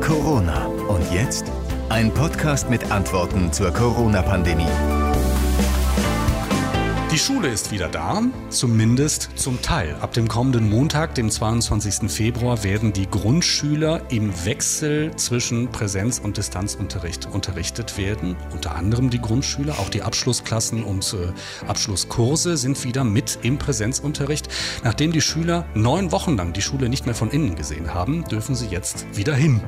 Corona. Und jetzt ein Podcast mit Antworten zur Corona-Pandemie. Die Schule ist wieder da, zumindest zum Teil. Ab dem kommenden Montag, dem 22. Februar, werden die Grundschüler im Wechsel zwischen Präsenz- und Distanzunterricht unterrichtet werden. Unter anderem die Grundschüler, auch die Abschlussklassen und äh, Abschlusskurse sind wieder mit im Präsenzunterricht. Nachdem die Schüler neun Wochen lang die Schule nicht mehr von innen gesehen haben, dürfen sie jetzt wieder hin.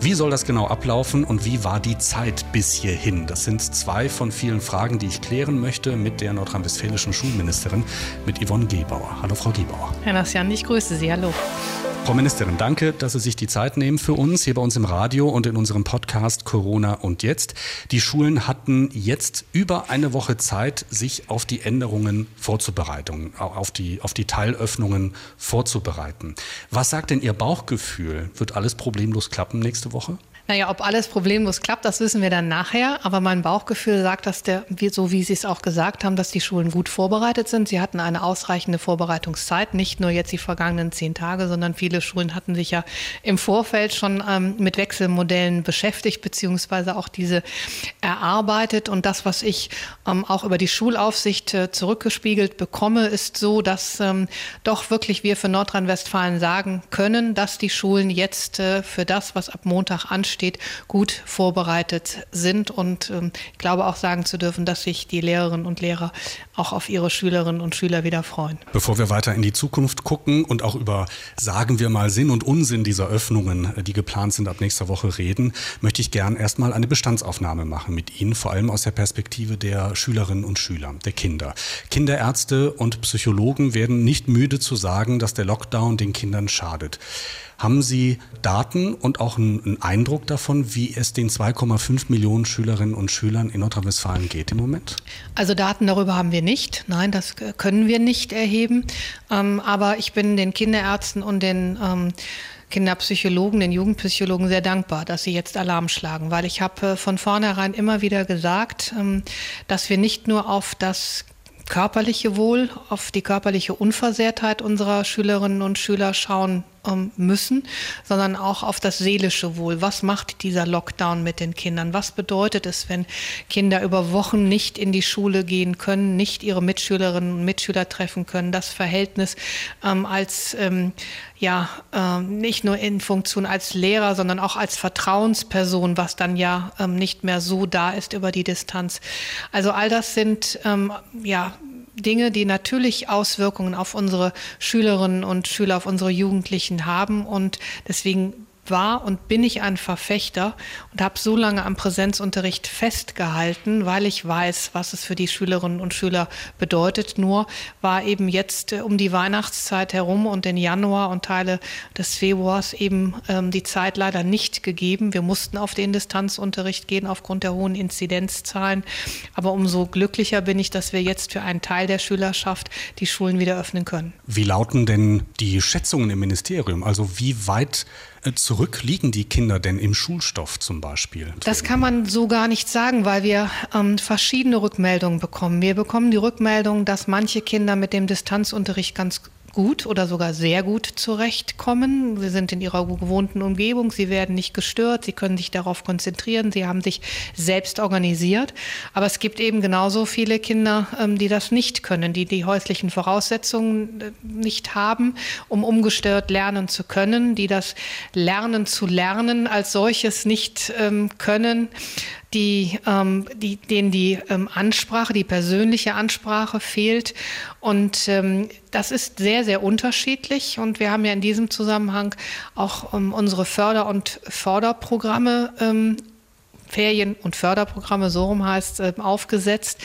Wie soll das genau ablaufen und wie war die Zeit bis hierhin? Das sind zwei von vielen Fragen, die ich klären möchte mit der nordrhein-westfälischen Schulministerin, mit Yvonne Gebauer. Hallo, Frau Gebauer. Herr Nassian, ich grüße Sie. Hallo. Frau Ministerin, danke, dass Sie sich die Zeit nehmen für uns hier bei uns im Radio und in unserem Podcast Corona und jetzt. Die Schulen hatten jetzt über eine Woche Zeit, sich auf die Änderungen vorzubereiten, auf die, auf die Teilöffnungen vorzubereiten. Was sagt denn Ihr Bauchgefühl? Wird alles problemlos klappen nächste Woche? Naja, ob alles problemlos klappt, das wissen wir dann nachher. Aber mein Bauchgefühl sagt, dass der, so wie Sie es auch gesagt haben, dass die Schulen gut vorbereitet sind. Sie hatten eine ausreichende Vorbereitungszeit, nicht nur jetzt die vergangenen zehn Tage, sondern viele Schulen hatten sich ja im Vorfeld schon ähm, mit Wechselmodellen beschäftigt, beziehungsweise auch diese erarbeitet. Und das, was ich ähm, auch über die Schulaufsicht äh, zurückgespiegelt bekomme, ist so, dass ähm, doch wirklich wir für Nordrhein-Westfalen sagen können, dass die Schulen jetzt äh, für das, was ab Montag ansteht, steht, gut vorbereitet sind. Und ähm, ich glaube auch sagen zu dürfen, dass sich die Lehrerinnen und Lehrer auch auf ihre Schülerinnen und Schüler wieder freuen. Bevor wir weiter in die Zukunft gucken und auch über, sagen wir mal, Sinn und Unsinn dieser Öffnungen, äh, die geplant sind, ab nächster Woche reden, möchte ich gern erstmal eine Bestandsaufnahme machen mit Ihnen, vor allem aus der Perspektive der Schülerinnen und Schüler, der Kinder. Kinderärzte und Psychologen werden nicht müde zu sagen, dass der Lockdown den Kindern schadet. Haben Sie Daten und auch einen Eindruck davon, wie es den 2,5 Millionen Schülerinnen und Schülern in Nordrhein-Westfalen geht im Moment? Also Daten darüber haben wir nicht. Nein, das können wir nicht erheben. Ähm, aber ich bin den Kinderärzten und den ähm, Kinderpsychologen, den Jugendpsychologen sehr dankbar, dass sie jetzt Alarm schlagen, weil ich habe äh, von vornherein immer wieder gesagt, ähm, dass wir nicht nur auf das körperliche Wohl, auf die körperliche Unversehrtheit unserer Schülerinnen und Schüler schauen müssen, sondern auch auf das seelische Wohl. Was macht dieser Lockdown mit den Kindern? Was bedeutet es, wenn Kinder über Wochen nicht in die Schule gehen können, nicht ihre Mitschülerinnen und Mitschüler treffen können? Das Verhältnis ähm, als ähm, ja ähm, nicht nur in Funktion als Lehrer, sondern auch als Vertrauensperson, was dann ja ähm, nicht mehr so da ist über die Distanz. Also all das sind ähm, ja Dinge, die natürlich Auswirkungen auf unsere Schülerinnen und Schüler, auf unsere Jugendlichen haben. Und deswegen war und bin ich ein Verfechter und habe so lange am Präsenzunterricht festgehalten, weil ich weiß, was es für die Schülerinnen und Schüler bedeutet. Nur war eben jetzt äh, um die Weihnachtszeit herum und den Januar und Teile des Februars eben ähm, die Zeit leider nicht gegeben. Wir mussten auf den Distanzunterricht gehen aufgrund der hohen Inzidenzzahlen. Aber umso glücklicher bin ich, dass wir jetzt für einen Teil der Schülerschaft die Schulen wieder öffnen können. Wie lauten denn die Schätzungen im Ministerium? Also wie weit äh, zurück liegen die Kinder denn im Schulstoff zum Beispiel? Das kann man so gar nicht sagen, weil wir ähm, verschiedene Rückmeldungen bekommen. Wir bekommen die Rückmeldung, dass manche Kinder mit dem Distanzunterricht ganz gut oder sogar sehr gut zurechtkommen. Sie sind in ihrer gewohnten Umgebung, sie werden nicht gestört, sie können sich darauf konzentrieren, sie haben sich selbst organisiert. Aber es gibt eben genauso viele Kinder, ähm, die das nicht können, die die häuslichen Voraussetzungen äh, nicht haben, um umgestört lernen zu können, die das Lernen zu lernen als solches nicht ähm, können die, ähm, die, denen die ähm, Ansprache, die persönliche Ansprache fehlt. Und ähm, das ist sehr, sehr unterschiedlich. Und wir haben ja in diesem Zusammenhang auch ähm, unsere Förder- und Förderprogramme ähm, Ferien- und Förderprogramme, so rum heißt, äh, aufgesetzt,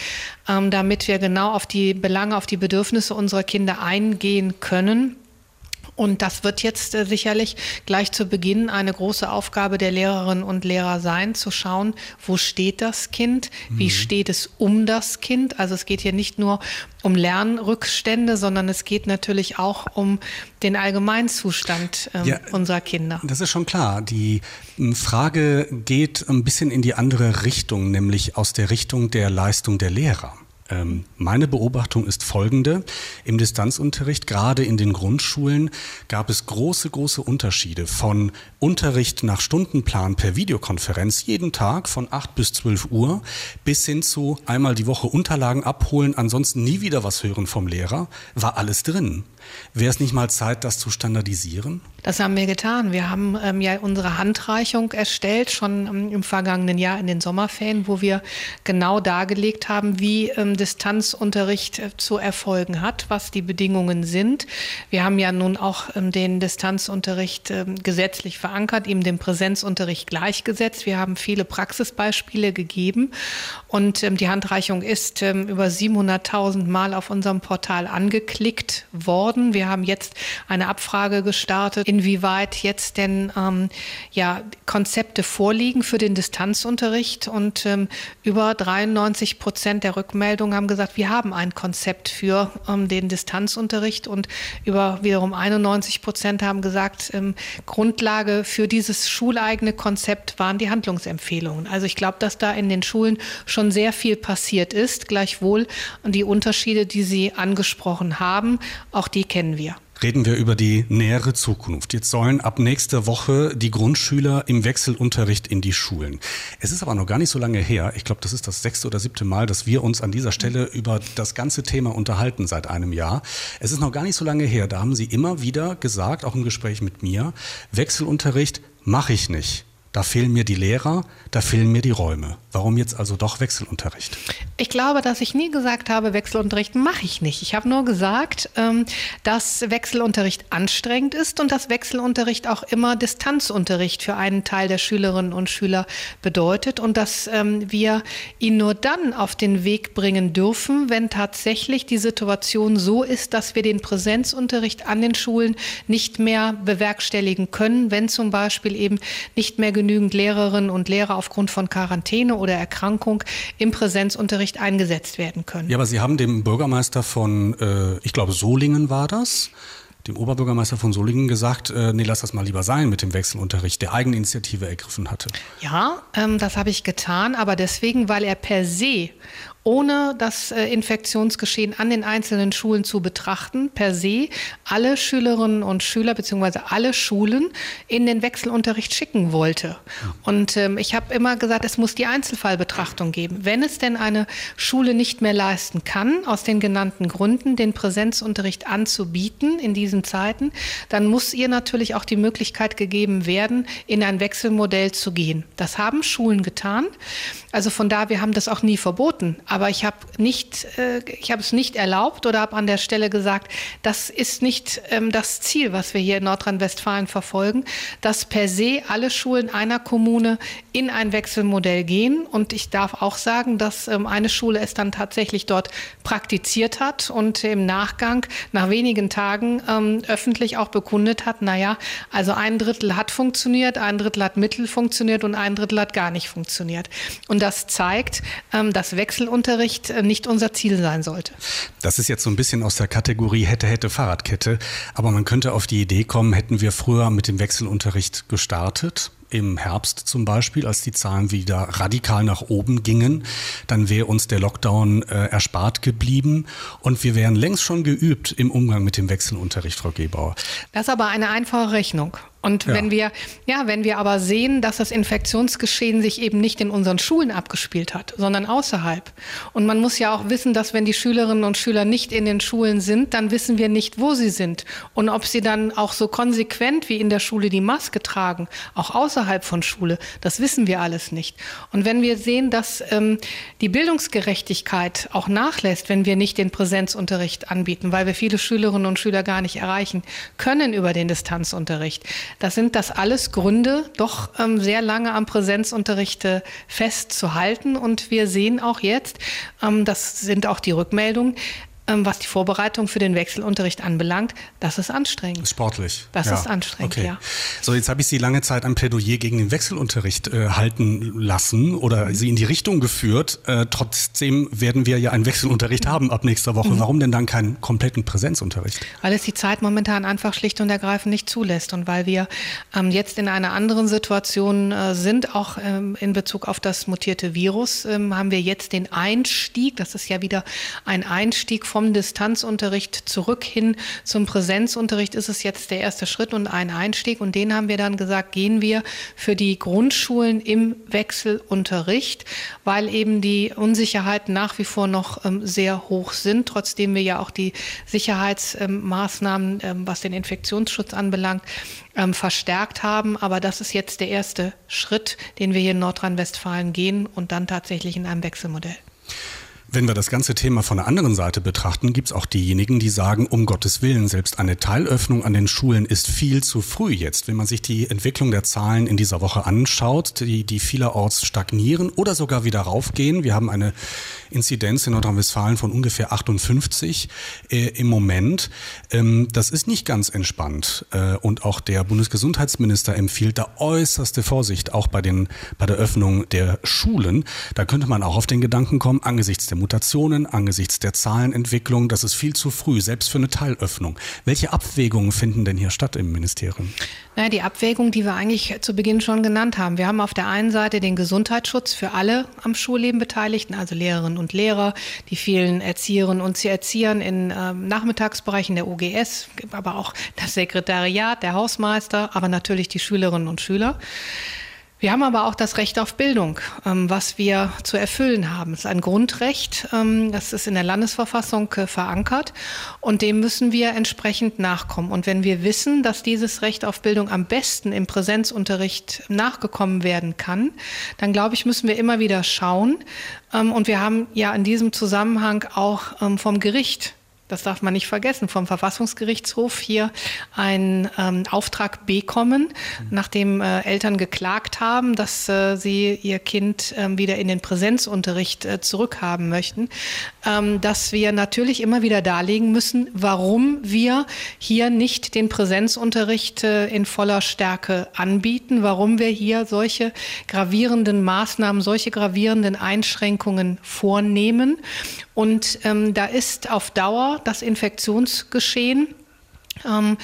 ähm, damit wir genau auf die Belange, auf die Bedürfnisse unserer Kinder eingehen können. Und das wird jetzt äh, sicherlich gleich zu Beginn eine große Aufgabe der Lehrerinnen und Lehrer sein, zu schauen, wo steht das Kind, wie mhm. steht es um das Kind. Also es geht hier nicht nur um Lernrückstände, sondern es geht natürlich auch um den Allgemeinzustand äh, ja, unserer Kinder. Das ist schon klar. Die hm, Frage geht ein bisschen in die andere Richtung, nämlich aus der Richtung der Leistung der Lehrer. Ähm, meine Beobachtung ist folgende. Im Distanzunterricht, gerade in den Grundschulen, gab es große, große Unterschiede von Unterricht nach Stundenplan per Videokonferenz jeden Tag von 8 bis 12 Uhr bis hin zu einmal die Woche Unterlagen abholen, ansonsten nie wieder was hören vom Lehrer, war alles drin. Wäre es nicht mal Zeit, das zu standardisieren? Das haben wir getan. Wir haben ähm, ja unsere Handreichung erstellt, schon ähm, im vergangenen Jahr in den Sommerferien, wo wir genau dargelegt haben, wie ähm, Distanzunterricht äh, zu erfolgen hat, was die Bedingungen sind. Wir haben ja nun auch ähm, den Distanzunterricht ähm, gesetzlich verankert, ihm dem Präsenzunterricht gleichgesetzt. Wir haben viele Praxisbeispiele gegeben und ähm, die Handreichung ist über 700.000 Mal auf unserem Portal angeklickt worden. Wir haben jetzt eine Abfrage gestartet inwieweit jetzt denn ähm, ja, Konzepte vorliegen für den Distanzunterricht. Und ähm, über 93 Prozent der Rückmeldungen haben gesagt, wir haben ein Konzept für ähm, den Distanzunterricht. Und über wiederum 91 Prozent haben gesagt, ähm, Grundlage für dieses schuleigene Konzept waren die Handlungsempfehlungen. Also ich glaube, dass da in den Schulen schon sehr viel passiert ist. Gleichwohl die Unterschiede, die Sie angesprochen haben, auch die kennen wir reden wir über die nähere Zukunft. Jetzt sollen ab nächster Woche die Grundschüler im Wechselunterricht in die Schulen. Es ist aber noch gar nicht so lange her. Ich glaube, das ist das sechste oder siebte Mal, dass wir uns an dieser Stelle über das ganze Thema unterhalten seit einem Jahr. Es ist noch gar nicht so lange her. Da haben Sie immer wieder gesagt, auch im Gespräch mit mir, Wechselunterricht mache ich nicht. Da fehlen mir die Lehrer, da fehlen mir die Räume. Warum jetzt also doch Wechselunterricht? Ich glaube, dass ich nie gesagt habe, Wechselunterricht mache ich nicht. Ich habe nur gesagt, ähm, dass Wechselunterricht anstrengend ist und dass Wechselunterricht auch immer Distanzunterricht für einen Teil der Schülerinnen und Schüler bedeutet und dass ähm, wir ihn nur dann auf den Weg bringen dürfen, wenn tatsächlich die Situation so ist, dass wir den Präsenzunterricht an den Schulen nicht mehr bewerkstelligen können, wenn zum Beispiel eben nicht mehr genügend Lehrerinnen und Lehrer aufgrund von Quarantäne oder Erkrankung im Präsenzunterricht eingesetzt werden können. Ja, aber Sie haben dem Bürgermeister von, äh, ich glaube, Solingen war das, dem Oberbürgermeister von Solingen gesagt, äh, nee, lass das mal lieber sein mit dem Wechselunterricht, der Eigeninitiative ergriffen hatte. Ja, ähm, das habe ich getan, aber deswegen, weil er per se ohne das äh, Infektionsgeschehen an den einzelnen Schulen zu betrachten, per se alle Schülerinnen und Schüler bzw. alle Schulen in den Wechselunterricht schicken wollte. Und ähm, ich habe immer gesagt, es muss die Einzelfallbetrachtung geben. Wenn es denn eine Schule nicht mehr leisten kann, aus den genannten Gründen, den Präsenzunterricht anzubieten in diesen Zeiten, dann muss ihr natürlich auch die Möglichkeit gegeben werden, in ein Wechselmodell zu gehen. Das haben Schulen getan. Also von da, wir haben das auch nie verboten. Aber ich habe nicht, äh, ich habe es nicht erlaubt oder habe an der Stelle gesagt, das ist nicht ähm, das Ziel, was wir hier in Nordrhein-Westfalen verfolgen, dass per se alle Schulen einer Kommune in ein Wechselmodell gehen. Und ich darf auch sagen, dass ähm, eine Schule es dann tatsächlich dort praktiziert hat und im Nachgang nach wenigen Tagen ähm, öffentlich auch bekundet hat, naja, also ein Drittel hat funktioniert, ein Drittel hat mittel funktioniert und ein Drittel hat gar nicht funktioniert. Und das zeigt, ähm, dass Wechselunterricht Unterricht äh, nicht unser Ziel sein sollte. Das ist jetzt so ein bisschen aus der Kategorie hätte, hätte Fahrradkette. Aber man könnte auf die Idee kommen, hätten wir früher mit dem Wechselunterricht gestartet, im Herbst zum Beispiel, als die Zahlen wieder radikal nach oben gingen, dann wäre uns der Lockdown äh, erspart geblieben und wir wären längst schon geübt im Umgang mit dem Wechselunterricht, Frau Gebauer. Das ist aber eine einfache Rechnung. Und ja. wenn wir, ja, wenn wir aber sehen, dass das Infektionsgeschehen sich eben nicht in unseren Schulen abgespielt hat, sondern außerhalb. Und man muss ja auch wissen, dass wenn die Schülerinnen und Schüler nicht in den Schulen sind, dann wissen wir nicht, wo sie sind. Und ob sie dann auch so konsequent wie in der Schule die Maske tragen, auch außerhalb von Schule, das wissen wir alles nicht. Und wenn wir sehen, dass ähm, die Bildungsgerechtigkeit auch nachlässt, wenn wir nicht den Präsenzunterricht anbieten, weil wir viele Schülerinnen und Schüler gar nicht erreichen können über den Distanzunterricht, das sind das alles Gründe, doch ähm, sehr lange am Präsenzunterricht äh, festzuhalten. Und wir sehen auch jetzt, ähm, das sind auch die Rückmeldungen, was die Vorbereitung für den Wechselunterricht anbelangt, das ist anstrengend. Sportlich. Das ja. ist anstrengend, okay. ja. So, jetzt habe ich Sie lange Zeit ein Plädoyer gegen den Wechselunterricht äh, halten lassen oder mhm. Sie in die Richtung geführt. Äh, trotzdem werden wir ja einen Wechselunterricht haben ab nächster Woche. Mhm. Warum denn dann keinen kompletten Präsenzunterricht? Weil es die Zeit momentan einfach schlicht und ergreifend nicht zulässt und weil wir ähm, jetzt in einer anderen Situation äh, sind, auch ähm, in Bezug auf das mutierte Virus, ähm, haben wir jetzt den Einstieg, das ist ja wieder ein Einstieg vom Distanzunterricht zurück hin zum Präsenzunterricht ist es jetzt der erste Schritt und ein Einstieg. Und den haben wir dann gesagt, gehen wir für die Grundschulen im Wechselunterricht, weil eben die Unsicherheiten nach wie vor noch ähm, sehr hoch sind, trotzdem wir ja auch die Sicherheitsmaßnahmen, ähm, was den Infektionsschutz anbelangt, ähm, verstärkt haben. Aber das ist jetzt der erste Schritt, den wir hier in Nordrhein-Westfalen gehen und dann tatsächlich in einem Wechselmodell. Wenn wir das ganze Thema von der anderen Seite betrachten, gibt es auch diejenigen, die sagen, um Gottes Willen, selbst eine Teilöffnung an den Schulen ist viel zu früh jetzt. Wenn man sich die Entwicklung der Zahlen in dieser Woche anschaut, die, die vielerorts stagnieren oder sogar wieder raufgehen. Wir haben eine Inzidenz in Nordrhein-Westfalen von ungefähr 58 äh, im Moment. Ähm, das ist nicht ganz entspannt. Äh, und auch der Bundesgesundheitsminister empfiehlt da äußerste Vorsicht, auch bei, den, bei der Öffnung der Schulen. Da könnte man auch auf den Gedanken kommen, angesichts der Mutationen, angesichts der Zahlenentwicklung, das ist viel zu früh, selbst für eine Teilöffnung. Welche Abwägungen finden denn hier statt im Ministerium? Naja, die Abwägung, die wir eigentlich zu Beginn schon genannt haben. Wir haben auf der einen Seite den Gesundheitsschutz für alle am Schulleben Beteiligten, also Lehrerinnen und Lehrer, die vielen Erzieherinnen und Erziehern in äh, Nachmittagsbereichen der OGS, aber auch das Sekretariat, der Hausmeister, aber natürlich die Schülerinnen und Schüler. Wir haben aber auch das Recht auf Bildung, ähm, was wir zu erfüllen haben. Es ist ein Grundrecht, ähm, das ist in der Landesverfassung äh, verankert und dem müssen wir entsprechend nachkommen. Und wenn wir wissen, dass dieses Recht auf Bildung am besten im Präsenzunterricht nachgekommen werden kann, dann glaube ich, müssen wir immer wieder schauen. Ähm, und wir haben ja in diesem Zusammenhang auch vom Gericht das darf man nicht vergessen, vom Verfassungsgerichtshof hier einen ähm, Auftrag bekommen, nachdem äh, Eltern geklagt haben, dass äh, sie ihr Kind äh, wieder in den Präsenzunterricht äh, zurückhaben möchten, ähm, dass wir natürlich immer wieder darlegen müssen, warum wir hier nicht den Präsenzunterricht äh, in voller Stärke anbieten, warum wir hier solche gravierenden Maßnahmen, solche gravierenden Einschränkungen vornehmen. Und ähm, da ist auf Dauer das Infektionsgeschehen ähm,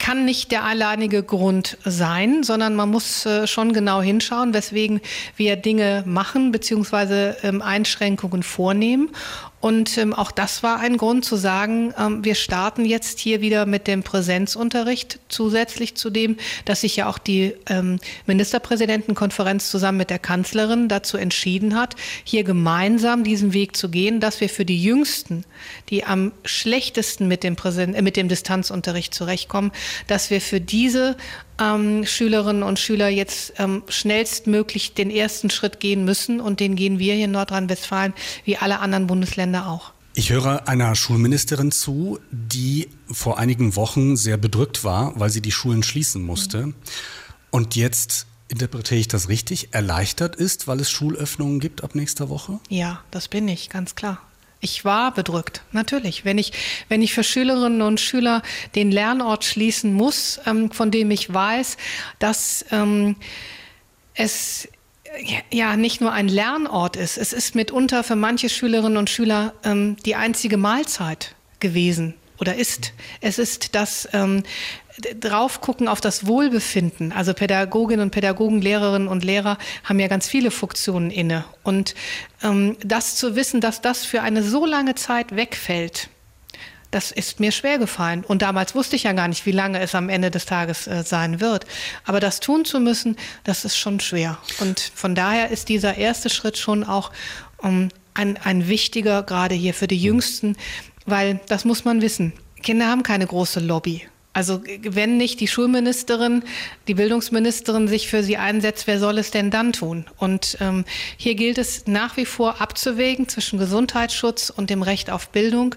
kann nicht der alleinige Grund sein, sondern man muss äh, schon genau hinschauen, weswegen wir Dinge machen bzw. Ähm, Einschränkungen vornehmen. Und ähm, auch das war ein Grund zu sagen, ähm, wir starten jetzt hier wieder mit dem Präsenzunterricht, zusätzlich zu dem, dass sich ja auch die ähm, Ministerpräsidentenkonferenz zusammen mit der Kanzlerin dazu entschieden hat, hier gemeinsam diesen Weg zu gehen, dass wir für die Jüngsten, die am schlechtesten mit dem, Präsen äh, mit dem Distanzunterricht zurechtkommen, dass wir für diese ähm, Schülerinnen und Schüler jetzt ähm, schnellstmöglich den ersten Schritt gehen müssen. Und den gehen wir hier in Nordrhein-Westfalen wie alle anderen Bundesländer auch. Ich höre einer Schulministerin zu, die vor einigen Wochen sehr bedrückt war, weil sie die Schulen schließen musste. Mhm. Und jetzt interpretiere ich das richtig, erleichtert ist, weil es Schulöffnungen gibt ab nächster Woche? Ja, das bin ich, ganz klar. Ich war bedrückt, natürlich. Wenn ich, wenn ich für Schülerinnen und Schüler den Lernort schließen muss, ähm, von dem ich weiß, dass ähm, es ja nicht nur ein Lernort ist, es ist mitunter für manche Schülerinnen und Schüler ähm, die einzige Mahlzeit gewesen oder ist. Es ist das ähm, drauf gucken auf das Wohlbefinden. Also Pädagoginnen und Pädagogen, Lehrerinnen und Lehrer haben ja ganz viele Funktionen inne. Und ähm, das zu wissen, dass das für eine so lange Zeit wegfällt, das ist mir schwer gefallen. Und damals wusste ich ja gar nicht, wie lange es am Ende des Tages äh, sein wird. Aber das tun zu müssen, das ist schon schwer. Und von daher ist dieser erste Schritt schon auch um, ein, ein wichtiger, gerade hier für die Jüngsten, weil das muss man wissen. Kinder haben keine große Lobby. Also wenn nicht die Schulministerin, die Bildungsministerin sich für sie einsetzt, wer soll es denn dann tun? Und ähm, hier gilt es nach wie vor abzuwägen zwischen Gesundheitsschutz und dem Recht auf Bildung.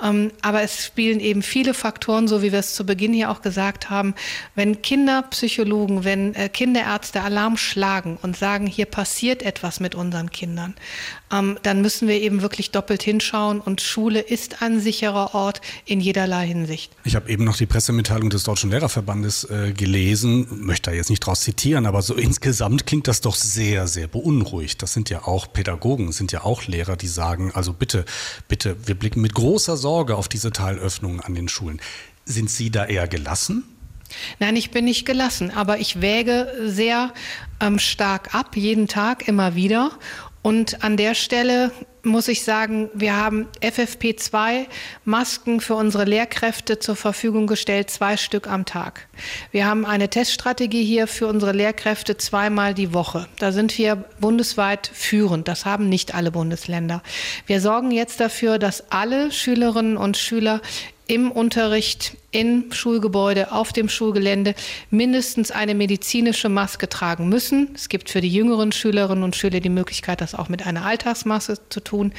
Ähm, aber es spielen eben viele Faktoren, so wie wir es zu Beginn hier auch gesagt haben. Wenn Kinderpsychologen, wenn äh, Kinderärzte Alarm schlagen und sagen, hier passiert etwas mit unseren Kindern, ähm, dann müssen wir eben wirklich doppelt hinschauen. Und Schule ist ein sicherer Ort in jederlei Hinsicht. Ich habe eben noch die Pressemitteilung des Deutschen Lehrerverbandes äh, gelesen, möchte da jetzt nicht draus zitieren, aber so insgesamt klingt das doch sehr, sehr beunruhigt. Das sind ja auch Pädagogen, sind ja auch Lehrer, die sagen, also bitte, bitte, wir blicken mit großer Sorge auf diese Teilöffnungen an den Schulen. Sind Sie da eher gelassen? Nein, ich bin nicht gelassen, aber ich wäge sehr ähm, stark ab, jeden Tag immer wieder. Und an der Stelle muss ich sagen, wir haben FFP2-Masken für unsere Lehrkräfte zur Verfügung gestellt, zwei Stück am Tag. Wir haben eine Teststrategie hier für unsere Lehrkräfte zweimal die Woche. Da sind wir bundesweit führend. Das haben nicht alle Bundesländer. Wir sorgen jetzt dafür, dass alle Schülerinnen und Schüler im Unterricht, im Schulgebäude, auf dem Schulgelände mindestens eine medizinische Maske tragen müssen. Es gibt für die jüngeren Schülerinnen und Schüler die Möglichkeit, das auch mit einer Alltagsmaske zu tun.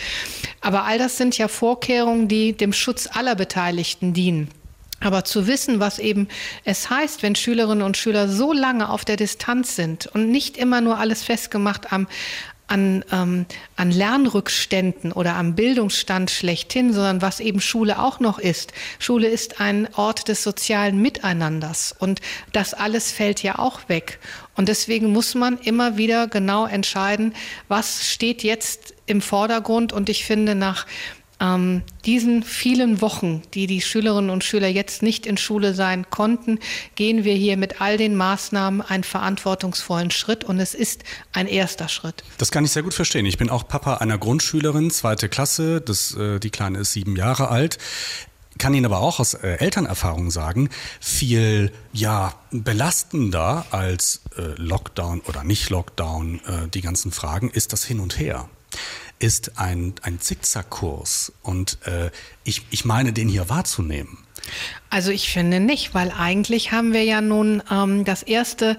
Aber all das sind ja Vorkehrungen, die dem Schutz aller Beteiligten dienen. Aber zu wissen, was eben es heißt, wenn Schülerinnen und Schüler so lange auf der Distanz sind und nicht immer nur alles festgemacht am, an, ähm, an Lernrückständen oder am Bildungsstand schlechthin, sondern was eben Schule auch noch ist. Schule ist ein Ort des sozialen Miteinanders und das alles fällt ja auch weg. Und deswegen muss man immer wieder genau entscheiden, was steht jetzt im Vordergrund. Und ich finde, nach ähm, diesen vielen Wochen, die die Schülerinnen und Schüler jetzt nicht in Schule sein konnten, gehen wir hier mit all den Maßnahmen einen verantwortungsvollen Schritt und es ist ein erster Schritt. Das kann ich sehr gut verstehen. Ich bin auch Papa einer Grundschülerin, zweite Klasse. Das, äh, die Kleine ist sieben Jahre alt kann Ihnen aber auch aus äh, Elternerfahrung sagen, viel ja belastender als äh, Lockdown oder nicht Lockdown, äh, die ganzen Fragen, ist das Hin und Her ist ein, ein Zickzackkurs. Und äh, ich, ich meine, den hier wahrzunehmen. Also ich finde nicht, weil eigentlich haben wir ja nun ähm, das erste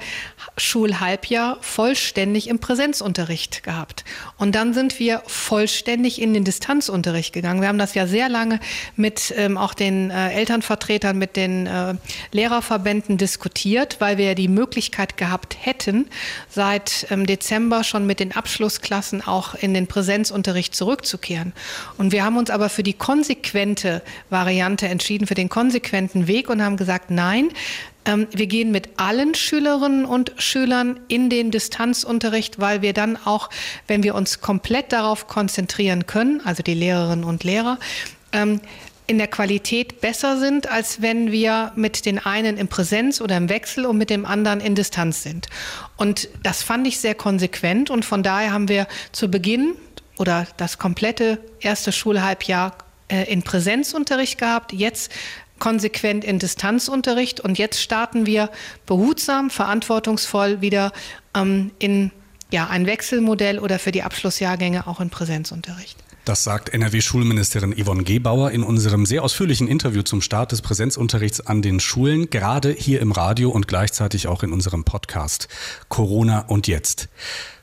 Schulhalbjahr vollständig im Präsenzunterricht gehabt. Und dann sind wir vollständig in den Distanzunterricht gegangen. Wir haben das ja sehr lange mit ähm, auch den äh, Elternvertretern, mit den äh, Lehrerverbänden diskutiert, weil wir ja die Möglichkeit gehabt hätten, seit ähm, Dezember schon mit den Abschlussklassen auch in den Präsenzunterricht zurückzukehren. Und wir haben uns aber für die konsequente Variante entschieden, für den konsequenten Weg und haben gesagt, nein, ähm, wir gehen mit allen Schülerinnen und Schülern in den Distanzunterricht, weil wir dann auch, wenn wir uns komplett darauf konzentrieren können, also die Lehrerinnen und Lehrer, ähm, in der Qualität besser sind, als wenn wir mit den einen in Präsenz oder im Wechsel und mit dem anderen in Distanz sind. Und das fand ich sehr konsequent und von daher haben wir zu Beginn oder das komplette erste Schulhalbjahr äh, in Präsenzunterricht gehabt. Jetzt konsequent in Distanzunterricht und jetzt starten wir behutsam, verantwortungsvoll wieder ähm, in ja, ein Wechselmodell oder für die Abschlussjahrgänge auch in Präsenzunterricht. Das sagt NRW-Schulministerin Yvonne Gebauer in unserem sehr ausführlichen Interview zum Start des Präsenzunterrichts an den Schulen, gerade hier im Radio und gleichzeitig auch in unserem Podcast Corona und jetzt.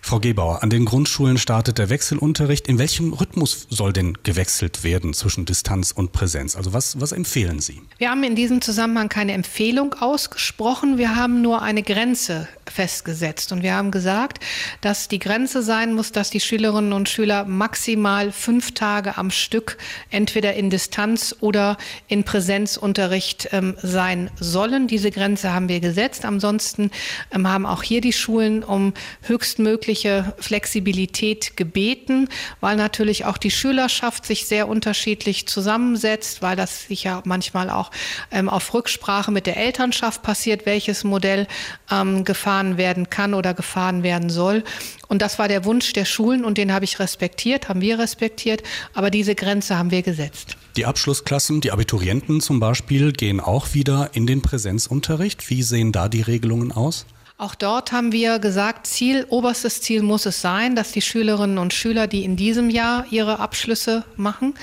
Frau Gebauer, an den Grundschulen startet der Wechselunterricht. In welchem Rhythmus soll denn gewechselt werden zwischen Distanz und Präsenz? Also was, was empfehlen Sie? Wir haben in diesem Zusammenhang keine Empfehlung ausgesprochen. Wir haben nur eine Grenze festgesetzt. Und wir haben gesagt, dass die Grenze sein muss, dass die Schülerinnen und Schüler maximal fünf Tage am Stück entweder in Distanz oder in Präsenzunterricht ähm, sein sollen. Diese Grenze haben wir gesetzt. Ansonsten ähm, haben auch hier die Schulen um höchstmöglich mögliche Flexibilität gebeten, weil natürlich auch die Schülerschaft sich sehr unterschiedlich zusammensetzt, weil das sich ja manchmal auch ähm, auf Rücksprache mit der Elternschaft passiert, welches Modell ähm, gefahren werden kann oder gefahren werden soll. Und das war der Wunsch der Schulen und den habe ich respektiert, haben wir respektiert, aber diese Grenze haben wir gesetzt. Die Abschlussklassen, die Abiturienten zum Beispiel, gehen auch wieder in den Präsenzunterricht. Wie sehen da die Regelungen aus? Auch dort haben wir gesagt, Ziel, oberstes Ziel muss es sein, dass die Schülerinnen und Schüler, die in diesem Jahr ihre Abschlüsse machen,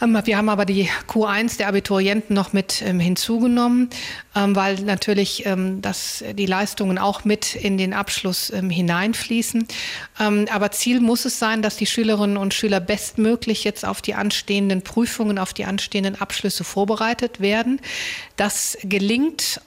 Ähm, wir haben aber die Q1 der Abiturienten noch mit ähm, hinzugenommen, ähm, weil natürlich das, die Leistungen auch mit in den Abschluss hineinfließen. aber Ziel muss es sein, dass die Schülerinnen und Schüler bestmöglich jetzt auf die anstehenden Prüfungen, auf die anstehenden Abschlüsse vorbereitet werden. Das gelingt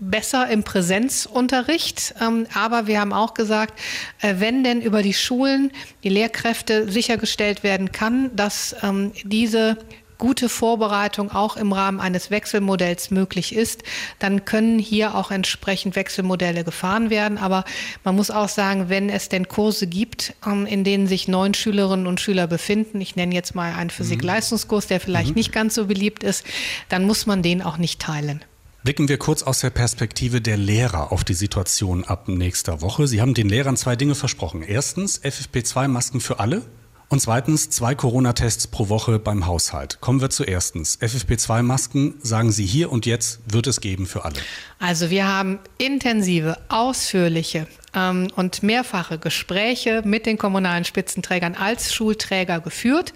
besser im Präsenzunterricht. Ähm, aber wir haben auch gesagt, äh, wenn denn über die Schulen die Lehrkräfte sichergestellt werden kann, dass ähm, diese gute Vorbereitung auch im Rahmen eines Wechselmodells möglich ist, dann können hier auch entsprechend Wechselmodelle gefahren werden. Aber man muss auch sagen, wenn es denn Kurse gibt, ähm, in denen sich neun Schülerinnen und Schüler befinden, ich nenne jetzt mal einen Physik-Leistungskurs, der vielleicht mhm. nicht ganz so beliebt ist, dann muss man den auch nicht teilen. Blicken wir kurz aus der Perspektive der Lehrer auf die Situation ab nächster Woche. Sie haben den Lehrern zwei Dinge versprochen. Erstens FFP2-Masken für alle und zweitens zwei Corona-Tests pro Woche beim Haushalt. Kommen wir zu erstens. FFP2-Masken, sagen Sie hier und jetzt, wird es geben für alle. Also wir haben intensive, ausführliche ähm, und mehrfache Gespräche mit den kommunalen Spitzenträgern als Schulträger geführt.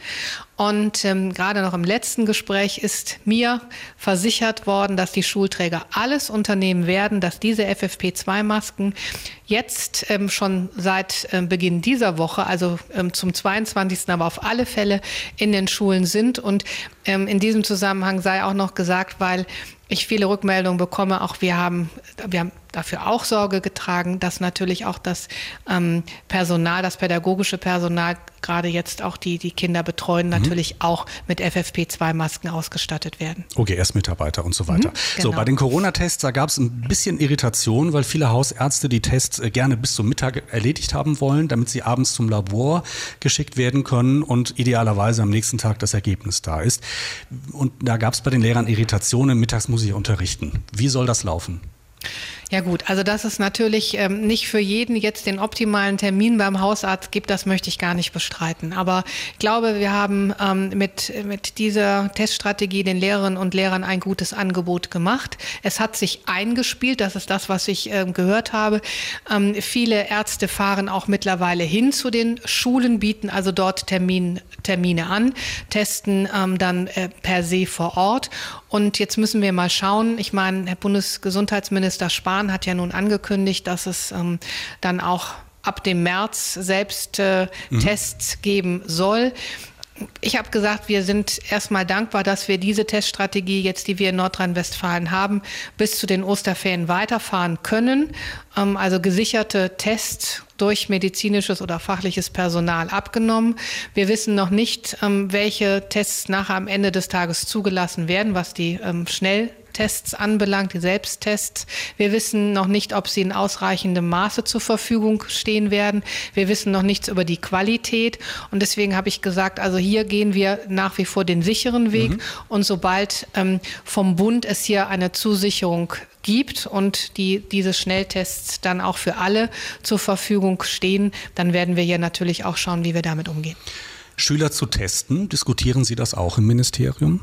Und ähm, gerade noch im letzten Gespräch ist mir versichert worden, dass die Schulträger alles unternehmen werden, dass diese FFP2-Masken jetzt ähm, schon seit ähm, Beginn dieser Woche, also ähm, zum 22. aber auf alle Fälle in den Schulen sind. Und ähm, in diesem Zusammenhang sei auch noch gesagt, weil ich viele Rückmeldungen bekomme, auch wir haben, wir haben dafür auch Sorge getragen, dass natürlich auch das ähm, Personal, das pädagogische Personal, gerade jetzt auch die, die Kinder betreuen, mhm. natürlich auch mit FFP2-Masken ausgestattet werden. OGS-Mitarbeiter und so weiter. Mhm, genau. So, bei den Corona-Tests, da gab es ein bisschen Irritation, weil viele Hausärzte die Tests äh, gerne bis zum Mittag erledigt haben wollen, damit sie abends zum Labor geschickt werden können und idealerweise am nächsten Tag das Ergebnis da ist. Und da gab es bei den Lehrern Irritationen, mittags muss ich unterrichten. Wie soll das laufen? Ja gut, also dass es natürlich ähm, nicht für jeden jetzt den optimalen Termin beim Hausarzt gibt, das möchte ich gar nicht bestreiten. Aber ich glaube, wir haben ähm, mit, mit dieser Teststrategie den Lehrerinnen und Lehrern ein gutes Angebot gemacht. Es hat sich eingespielt, das ist das, was ich ähm, gehört habe. Ähm, viele Ärzte fahren auch mittlerweile hin zu den Schulen, bieten also dort Termin, Termine an, testen ähm, dann äh, per se vor Ort. Und jetzt müssen wir mal schauen. Ich meine, Herr Bundesgesundheitsminister Spahn Spahn hat ja nun angekündigt, dass es ähm, dann auch ab dem März selbst äh, mhm. Tests geben soll. Ich habe gesagt, wir sind erstmal dankbar, dass wir diese Teststrategie jetzt, die wir in Nordrhein-Westfalen haben, bis zu den Osterferien weiterfahren können. Ähm, also gesicherte Tests durch medizinisches oder fachliches Personal abgenommen. Wir wissen noch nicht, ähm, welche Tests nachher am Ende des Tages zugelassen werden, was die ähm, schnell Tests anbelangt, die Selbsttests. Wir wissen noch nicht, ob sie in ausreichendem Maße zur Verfügung stehen werden. Wir wissen noch nichts über die Qualität. Und deswegen habe ich gesagt, also hier gehen wir nach wie vor den sicheren Weg. Mhm. Und sobald ähm, vom Bund es hier eine Zusicherung gibt und die, diese Schnelltests dann auch für alle zur Verfügung stehen, dann werden wir hier natürlich auch schauen, wie wir damit umgehen. Schüler zu testen, diskutieren Sie das auch im Ministerium?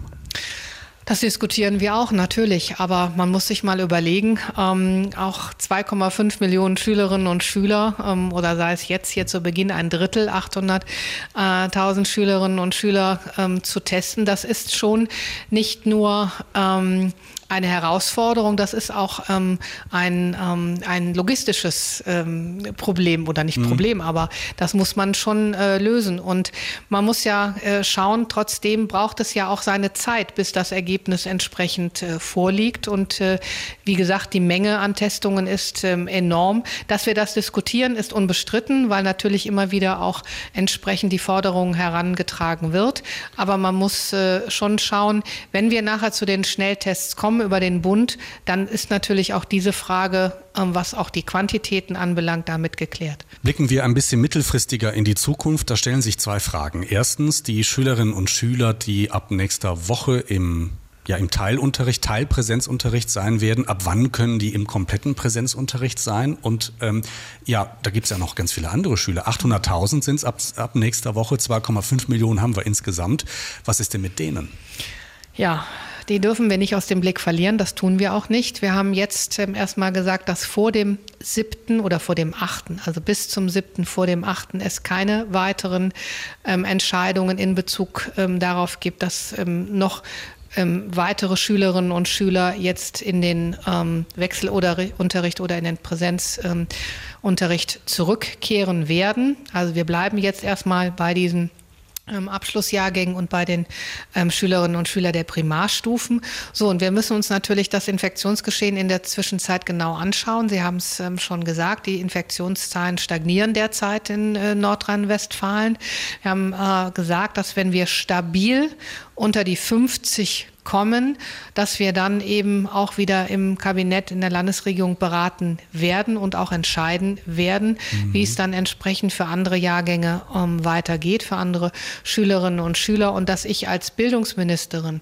Das diskutieren wir auch natürlich, aber man muss sich mal überlegen, ähm, auch 2,5 Millionen Schülerinnen und Schüler ähm, oder sei es jetzt hier zu Beginn ein Drittel, 800.000 Schülerinnen und Schüler ähm, zu testen, das ist schon nicht nur ähm, eine Herausforderung. Das ist auch ähm, ein, ähm, ein logistisches ähm, Problem oder nicht mhm. Problem, aber das muss man schon äh, lösen. Und man muss ja äh, schauen, trotzdem braucht es ja auch seine Zeit, bis das Ergebnis entsprechend äh, vorliegt. Und äh, wie gesagt, die Menge an Testungen ist ähm, enorm. Dass wir das diskutieren, ist unbestritten, weil natürlich immer wieder auch entsprechend die Forderung herangetragen wird. Aber man muss äh, schon schauen, wenn wir nachher zu den Schnelltests kommen, kommen über den Bund, dann ist natürlich auch diese Frage, ähm, was auch die Quantitäten anbelangt, damit geklärt. Blicken wir ein bisschen mittelfristiger in die Zukunft. Da stellen sich zwei Fragen. Erstens, die Schülerinnen und Schüler, die ab nächster Woche im ja im Teilunterricht, Teilpräsenzunterricht sein werden. Ab wann können die im kompletten Präsenzunterricht sein? Und ähm, ja, da gibt es ja noch ganz viele andere Schüler. 800.000 sind es ab, ab nächster Woche, 2,5 Millionen haben wir insgesamt. Was ist denn mit denen? Ja, die dürfen wir nicht aus dem Blick verlieren. Das tun wir auch nicht. Wir haben jetzt ähm, erstmal gesagt, dass vor dem siebten oder vor dem achten, also bis zum siebten vor dem achten, es keine weiteren ähm, Entscheidungen in Bezug ähm, darauf gibt, dass ähm, noch ähm, weitere Schülerinnen und Schüler jetzt in den ähm, Wechselunterricht oder in den Präsenzunterricht zurückkehren werden. Also wir bleiben jetzt erstmal bei diesen Abschlussjahrgängen und bei den ähm, Schülerinnen und Schülern der Primarstufen. So, und wir müssen uns natürlich das Infektionsgeschehen in der Zwischenzeit genau anschauen. Sie haben es ähm, schon gesagt, die Infektionszahlen stagnieren derzeit in äh, Nordrhein-Westfalen. Wir haben äh, gesagt, dass wenn wir stabil unter die 50 kommen, dass wir dann eben auch wieder im Kabinett in der Landesregierung beraten werden und auch entscheiden werden, mhm. wie es dann entsprechend für andere Jahrgänge ähm, weitergeht, für andere Schülerinnen und Schüler und dass ich als Bildungsministerin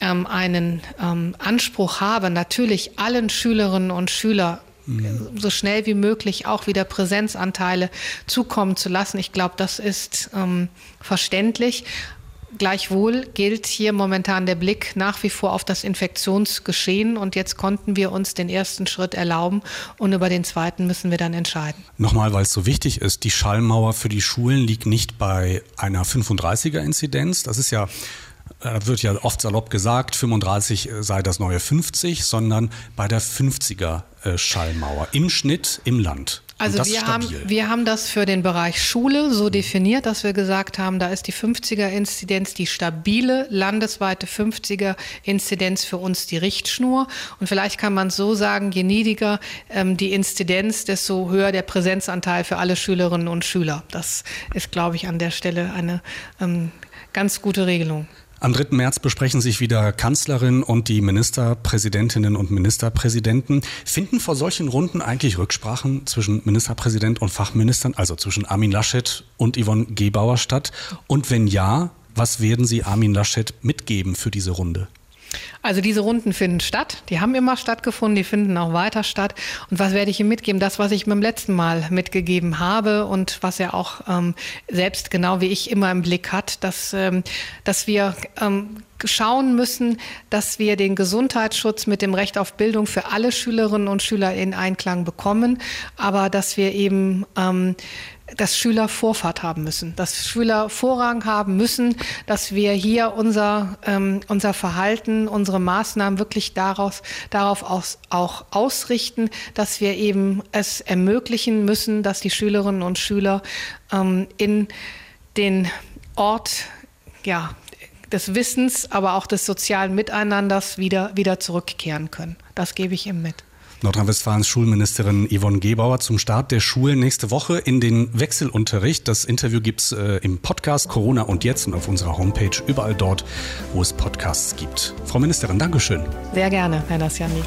ähm, einen ähm, Anspruch habe, natürlich allen Schülerinnen und Schülern mhm. so schnell wie möglich auch wieder Präsenzanteile zukommen zu lassen. Ich glaube, das ist ähm, verständlich. Gleichwohl gilt hier momentan der Blick nach wie vor auf das Infektionsgeschehen und jetzt konnten wir uns den ersten Schritt erlauben und über den zweiten müssen wir dann entscheiden. Nochmal, weil es so wichtig ist, die Schallmauer für die Schulen liegt nicht bei einer 35er-Inzidenz. Das ist ja da wird ja oft salopp gesagt, 35 sei das neue 50, sondern bei der 50er äh, Schallmauer im Schnitt im Land. Also wir haben, wir haben das für den Bereich Schule so definiert, dass wir gesagt haben, da ist die 50er-Inzidenz die stabile landesweite 50er-Inzidenz für uns die Richtschnur. Und vielleicht kann man es so sagen, je niedriger ähm, die Inzidenz, desto höher der Präsenzanteil für alle Schülerinnen und Schüler. Das ist, glaube ich, an der Stelle eine ähm, ganz gute Regelung. Am 3. März besprechen sich wieder Kanzlerin und die Ministerpräsidentinnen und Ministerpräsidenten. Finden vor solchen Runden eigentlich Rücksprachen zwischen Ministerpräsident und Fachministern, also zwischen Armin Laschet und Yvonne Gebauer statt? Und wenn ja, was werden Sie Armin Laschet mitgeben für diese Runde? Also diese Runden finden statt, die haben immer stattgefunden, die finden auch weiter statt. Und was werde ich ihm mitgeben? Das, was ich beim letzten Mal mitgegeben habe und was er auch ähm, selbst genau wie ich immer im Blick hat, dass, ähm, dass wir ähm, schauen müssen, dass wir den Gesundheitsschutz mit dem Recht auf Bildung für alle Schülerinnen und Schüler in Einklang bekommen, aber dass wir eben ähm, dass Schüler Vorfahrt haben müssen, dass Schüler Vorrang haben müssen, dass wir hier unser, ähm, unser Verhalten, unsere Maßnahmen wirklich daraus, darauf aus, auch ausrichten, dass wir eben es ermöglichen müssen, dass die Schülerinnen und Schüler ähm, in den Ort ja, des Wissens, aber auch des sozialen Miteinanders wieder, wieder zurückkehren können. Das gebe ich ihm mit. Nordrhein-Westfalens Schulministerin Yvonne Gebauer zum Start der Schulen nächste Woche in den Wechselunterricht. Das Interview gibt's äh, im Podcast Corona und jetzt und auf unserer Homepage überall dort, wo es Podcasts gibt. Frau Ministerin, Dankeschön. Sehr gerne, Herr Nassiani.